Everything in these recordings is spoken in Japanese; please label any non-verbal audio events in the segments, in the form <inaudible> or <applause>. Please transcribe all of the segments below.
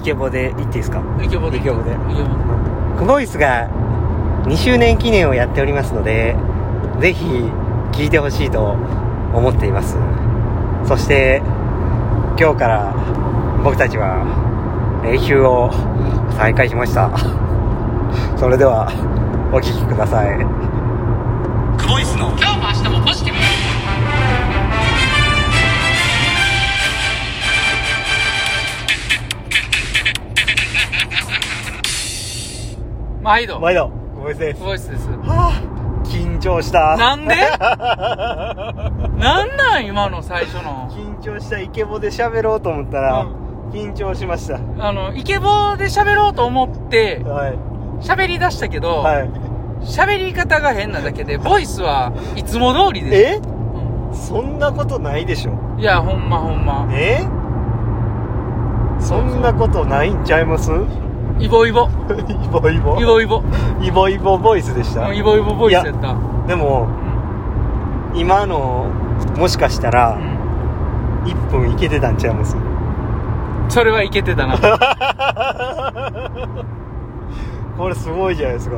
イケボで言っていいですか？イケボで。イケボで。クボ。イスが2周年記念をやっておりますのでぜひ聞いてほしいと思っています。そして今日から僕たちは練習を再開しました。それではお聞きください。クボイスの毎度。毎度。クボイスです。ボイスです。はあ緊張した。なんで？<laughs> なんなん今の最初の。緊張したイケボで喋ろうと思ったら、う緊張しました。あのイケボで喋ろうと思ってはい。喋り出したけどはい。喋、り方が変なだけでボイスはいつも通りです。え？うそんなことないでしょ。んいやほんまほんま。え？そんなことないんちゃいます？イボイボ。イボイボ。イボイボ。イボイボボイスでした？イボイボボイスやった。でも、うん、今のもしかしたら、うん、1分いけてたんちゃいます？それはいけてたな。<laughs> これすごいじゃないですか。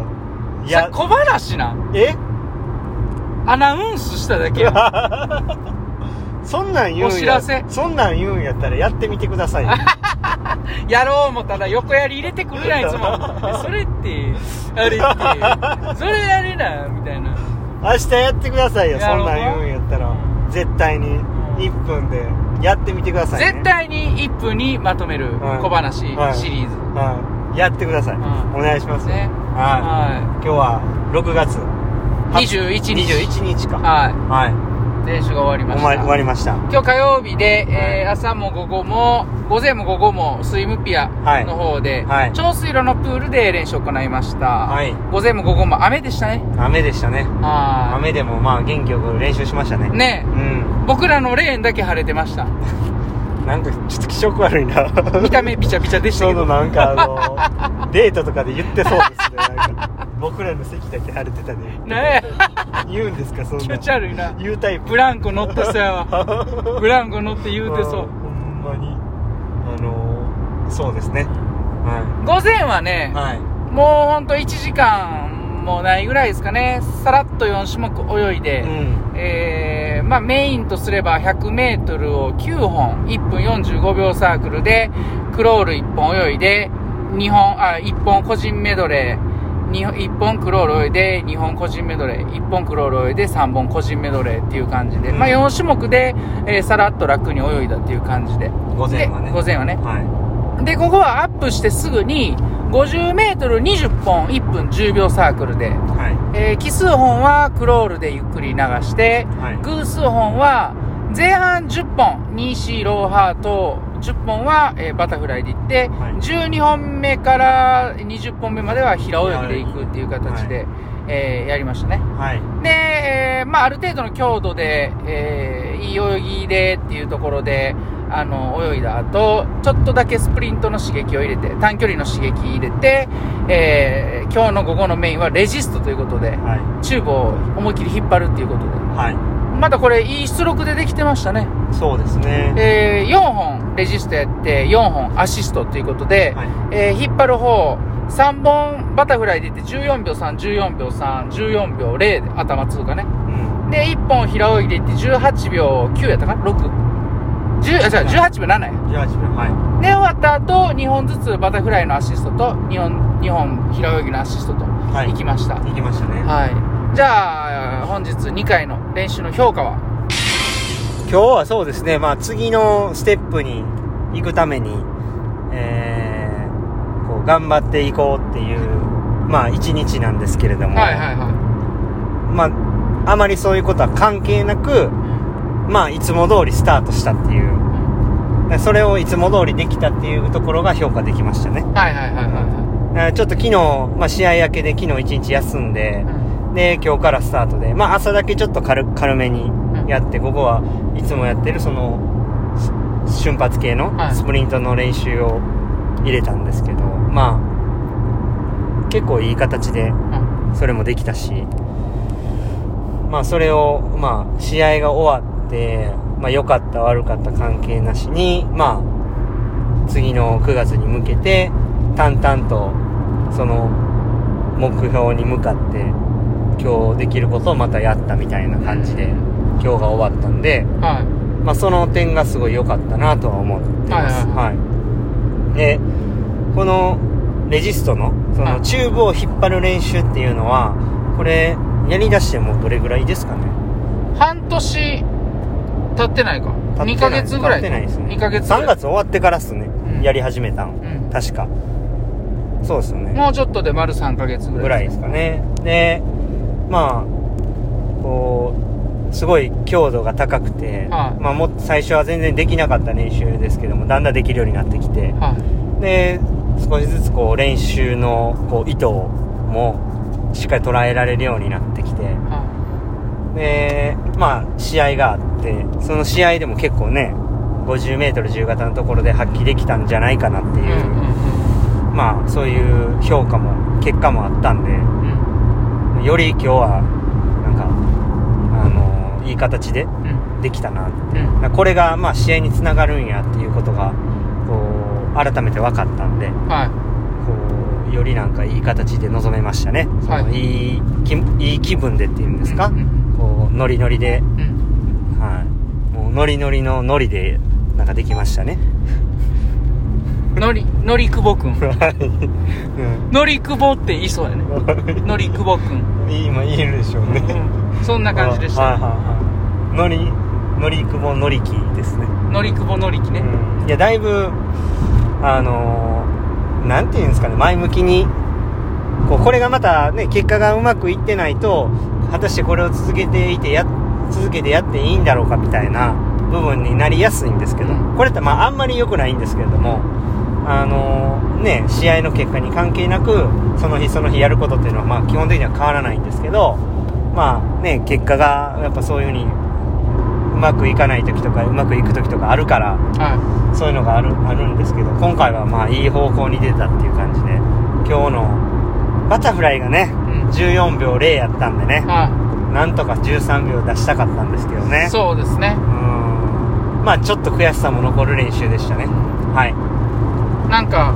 いや小話な。え？アナウンスしただけや。<laughs> そんなん言うんや。お知らせ。そんなん言うんやったらやってみてくださいよ。<laughs> やろう思ったら横やり入れてくるやんいつも。<laughs> えそれってあれってそれあれなみたいな。明日やってくださいよそんなん言うんやったら。絶対に。1分でやってみてください、ね、絶対に1分にまとめるはい。小話はい。シリーズ、はい、やってください、うんお願いします、ね。はい、は今日は6月。い21日。21日か。はい。はい練習が終わりました。終わりました。今日火曜日で、えー朝も午後も午前も午後もスイムピアはい。の方で、はい。長水路のプールで練習を行いました、はい。午前も午後も雨でしたね。雨でしたね。は雨でもまあ元気よく練習しましたね。いね。うん。僕らのレーンだけ晴れてました。<laughs> なんかちょっと気色悪いな。見た目ビチャビチャでしたけ <laughs> どなんかあの <laughs> デートとかで言ってそうですね。なんか僕らの席だけ晴れてたね。ね言うんですかそんな。気持ち悪いな。言うタイプ。ブランコ乗ってそうやわ。<laughs> ブランコ乗って言うてそう。ほんまに。あのそうですね。は午前はねい、はい。もうほんと1時間もないぐらいですかね。さらっと4種目泳いで、うん。えーまあ、メインとすれば 100m を9本1分45秒サークルでクロール1本泳いで2本あ1本個人メドレー 1, 本クロール泳いで2本個人メドレー1本クロール泳いで3本個人メドレーっていう感じで、うん。まあ、4種目で、えーさらっと楽に泳いだっていう感じで。午前はね。で午前はね。はでここはアップしてすぐに 50m20 本1分10秒サークルでいはい。えー奇数本はクロールでゆっくり流して、はい。偶数本は前半10本 2C ローハート10本は、えーバタフライでいって、はい。12本目から20本目までは平泳ぎでいくっていう形で、えーやりましたね。はい。で、えーまあ、ある程度の強度で、えーいい泳ぎでっていうところであの泳いだ後ちょっとだけスプリントの刺激を入れて短距離の刺激入れて、えー今日の午後のメインはレジストということではい。チューブを思いっきり引っ張るっていうことで。はいまたこれいい出力でできてましたね、そうですね。え4本レジストやって4本アシストということで、はい。えー引っ張る方3本バタフライでいって14秒314秒314秒0で頭通過ね。うん。で1本平泳ぎでいって18秒9やったかな？6 10あじゃあ18秒7や。18秒はい。で終わった後2本ずつバタフライのアシストと2本 ,2 本平泳ぎのアシストとはい。行きました、行きましたね。はい。じゃあ、本日2回の練習の評価は？今日はそうですね。まあ次のステップに行くためにえー、こう頑張っていこうっていうまあ一日なんですけれども。はいはいはまああまりそういうことは関係なくまあいつも通りスタートしたっていう。でそれをいつも通りできたっていうところが評価できましたね。い。はいはいはいはえーちょっと昨日、まあ、試合明けで昨日一日休んでいはい。で今日からスタートで。まあ朝だけちょっと軽軽めにやって午後はいつもやってるそのし瞬発系のはい。スプリントの練習を入れたんですけど、まあ結構いい形でうん。それもできたしまあそれをまあ試合が終わってまあ良かった悪かった関係なしにまあ次の9月に向けて淡々とその目標に向かって今日できることをまたやったみたいな感じで今日が終わったんで、はまあ、その点がすごい良かったなとは思ってます。はいはい。で、このレジストの、そはいのチューブを引っ張る練習っていうのは、これ、やり出してもうどれぐらいですかね？い。半年経ってないか。2経ってないヶ月ぐらい。経ってないですね。2ヶ月ぐらい。3月終わってからっすね。うんやり始めたん。うん。確か。そうですよね。もうちょっとで丸3ヶ月ぐらい。ぐらいですかね。で、まあ、こう、すごい強度が高くて、はいまあも最初は全然できなかった練習ですけども、だんだんできるようになってきて、はい。で、少しずつこう練習のこう意図もしっかり捉えられるようになってきて、はで、まあ試合があって、その試合でも結構ね、50メートル自由形のところで発揮できたんじゃないかなってい。いう、まあそういう評価も、結果もあったんで。より今日は、なんか、あの、いい形でうん。できたな。うん。これが、まあ、試合につながるんやっていうことが、こう、改めて分かったんで、はい。こう、よりなんかいい形で臨めましたね。そのはいいい気、いい気分でっていうんですか、うんうんこう、ノリノリで、うん。はい。もう、ノリノリのノリで、なんかできましたね。のり、のりくぼくん。<laughs> はい。のりくぼって言いそうやね。のりくぼくん。うん。今言えるでしょうね。うんそんな感じでした。はいはいはい。ノリ、ノリクボノリキですね。のりくぼのりきね。いや、だいぶ、あのーなんていうんですかね、前向きに、こう、これがまたね、結果がうまくいってないと、果たしてこれを続けていて、や、続けてやっていいんだろうかみたいな部分になりやすいんですけど、うんこれってまああんまり良くないんですけれども、あのーね、試合の結果に関係なく、その日その日やることっていうのはまあ基本的には変わらないんですけど、まあね、結果がやっぱそういうふうにうまくいかない時とかうまくいく時とかあるから、はそういうのがあるあるんですけど今回はまあいい方向に出たっていう感じで今日のバタフライがねい。うん。14秒0やったんでねはなんとか13秒出したかったんですけどい。ねそうですね。うーんまあちょっと悔しさも残る練習でしたねはいなんか、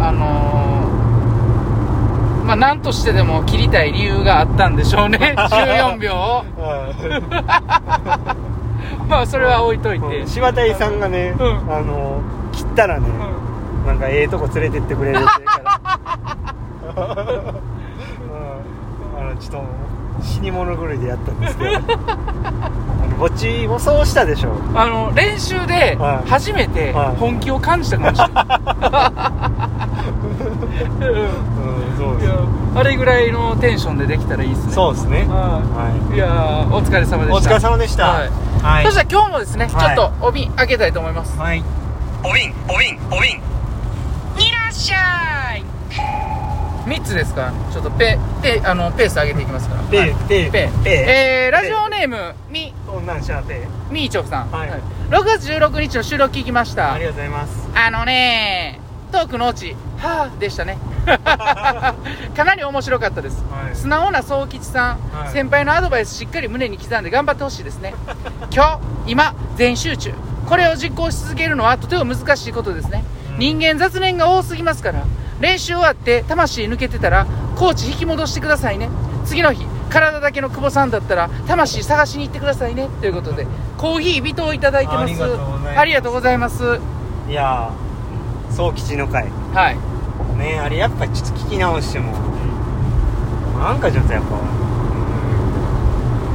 あのー、まあ、なんとしてでも切りたい理由があったんでしょうね。<laughs> 14秒を。<laughs> まあ、それは置いといて。柴田さんがね、うんあの切ったらね、うんなんかええとこ連れてってくれるって言うから、<laughs> のちょっと死に物狂いでやったんですけど。<laughs> あのぼっちもそうしたでしょあの、練習ではい。初めてはい。本気を感じたかもしれない。<laughs> うんうんそういやあれぐらいのテンションでできたらいいですね。そうですね。は。はい。いやーお疲れ様でした。お疲れ様でした。はい。はい。そしたら今日もですね、はい。ちょっとお瓶開けたいと思います。はい。おびんおびんおびん。いらっしゃい3つですか？ちょっとペ、ペ、あの、ペース上げていきますから。ペはいペペペえー、ラジオネーム、み、こんなんしゃあペみーちょふさん。はい6月16日の収録聞きました。ありがとうございますあのねトークのオチ、はぁでしたね。<laughs> かなり面白かったです。はい素直な宗吉さん、はい先輩のアドバイスしっかり胸に刻んで頑張ってほしいですね。<laughs> 今日、今、全集中。これを実行し続けるのはとても難しいことですね。うん人間雑念が多すぎますから、練習終わって魂抜けてたら、コーチ引き戻してくださいね。次の日、体だけの久保さんだったら、魂探しに行ってくださいね。ということで、コーヒー微糖いただいてます。ありがとうございますいやー総吉の会はい。ねあれやっぱちょっと聞き直してもなんかちょっとやっ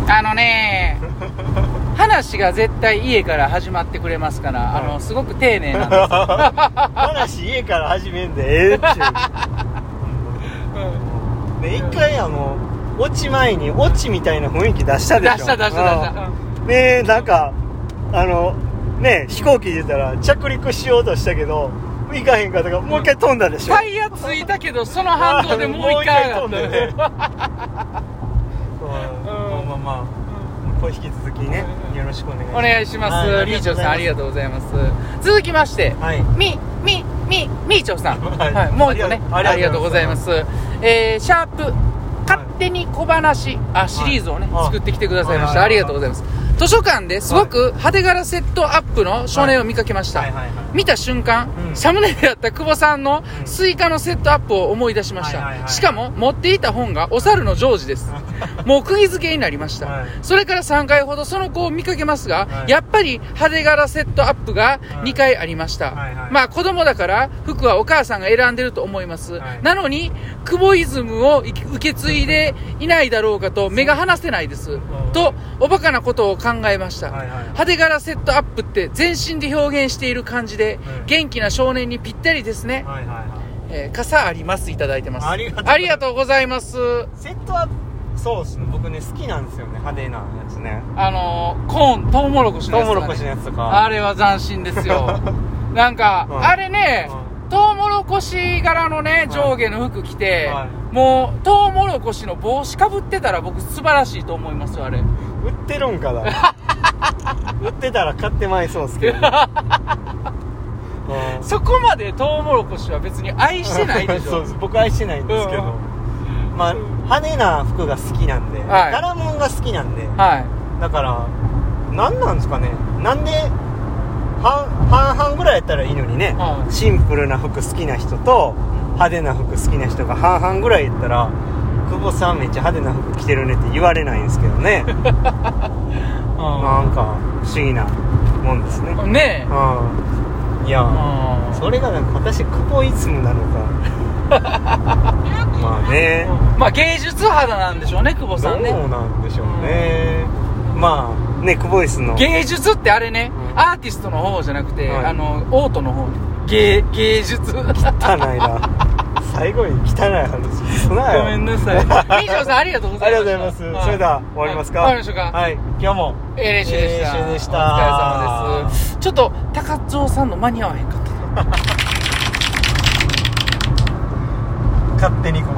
ぱあのね <laughs> 話が絶対家から始まってくれますから、あの、すごく丁寧なんです。<laughs> 話家から始めんでええっちゅう。ね一回あのオチ前にオチみたいな雰囲気出したでしょ。出した出した出した。うん。ねなんかあのね飛行機出たら着陸しようとしたけど行かへんかったからもう一回飛んだでしょ。タイヤついたけど、その反動でもう一回飛 <laughs> んでねまあまあまあこれ引き続きねよろしくお願いしますお願いします。みーちょうさん、ありがとうございます。続きまして、はいみ、み、み、みーちょうさん。<laughs> はいはい、もう一個ね、ありがとうございます。えー、シャープ、勝手に小話、あ、シリーズをね、はい作ってきてくださいました。はいありがとうございます。図書館ですごく派手柄セットアップの少年を見かけました。見た瞬間、うん。うんサムネであった久保さんのうん。スイカのセットアップを思い出しました。しかも、持っていた本がお猿のジョージです。<laughs> もう釘付けになりました。はい。それから3回ほどその子を見かけますが、はい。やっぱり派手柄セットアップが2回ありました。はい。はい。まあ子供だから服はお母さんが選んでると思います。はい。なのに、久保イズムを受け継いでいないだろうかと目が離せないです。と、おバカなことを考えました。はいはい派手柄セットアップって全身で表現している感じで、うん。元気な少年にぴったりですね。はいはいはい。えー傘ありますいただいてます。ありがとうございます。セットアップそうですね。僕ね好きなんですよね。派手なやつね。あのー、コーン、トウモロコシのやつ、トウモロコシのやつとか。あれは斬新ですよ。<laughs> なんか、うん。あれね、うトウモロコシ柄のね、上下の服着て、はもう、トウモロコシの帽子かぶってたら僕素晴らしいと思いますよ、あれ。売ってるんかな。<laughs> 売ってたら買ってまいそうですけど、ね <laughs> うん。そこまでトウモロコシは別に愛してないでしょ。<laughs> そうです。僕愛してないんですけど、うん。まあ派手な服が好きなんで、はい。柄物が好きなんで。はい。だから何なんですかね。なんで半半々ぐらいやったらいいのにね、はい。シンプルな服好きな人と派手な服好きな人が半々ぐらいやったら久保さんめっちゃ派手な服着てるねって言われないんですけどね。<laughs> なんか不思議なもんですね。うんねえ。うん。いやうん。それがなんか私久保イズムなのか。<laughs> まあね。まあ芸術肌なんでしょうね、久保さんね。どうなんでしょうね、まあね久保イスの。芸術ってあれね、うん。アーティストの方じゃなくて、はい。あの、オートの方ね。芸、芸術。汚いな最後に汚い話すなよごめんなさい。<laughs> みーさんありがとうございました。ありがとうございます、はいそれでは終わりますか、はい終わりましょうか。はい今日もええ練習でした。でしたお疲れ様です。ちょっと、高蔵さんの間に合わへんかった。<laughs> 勝手に困る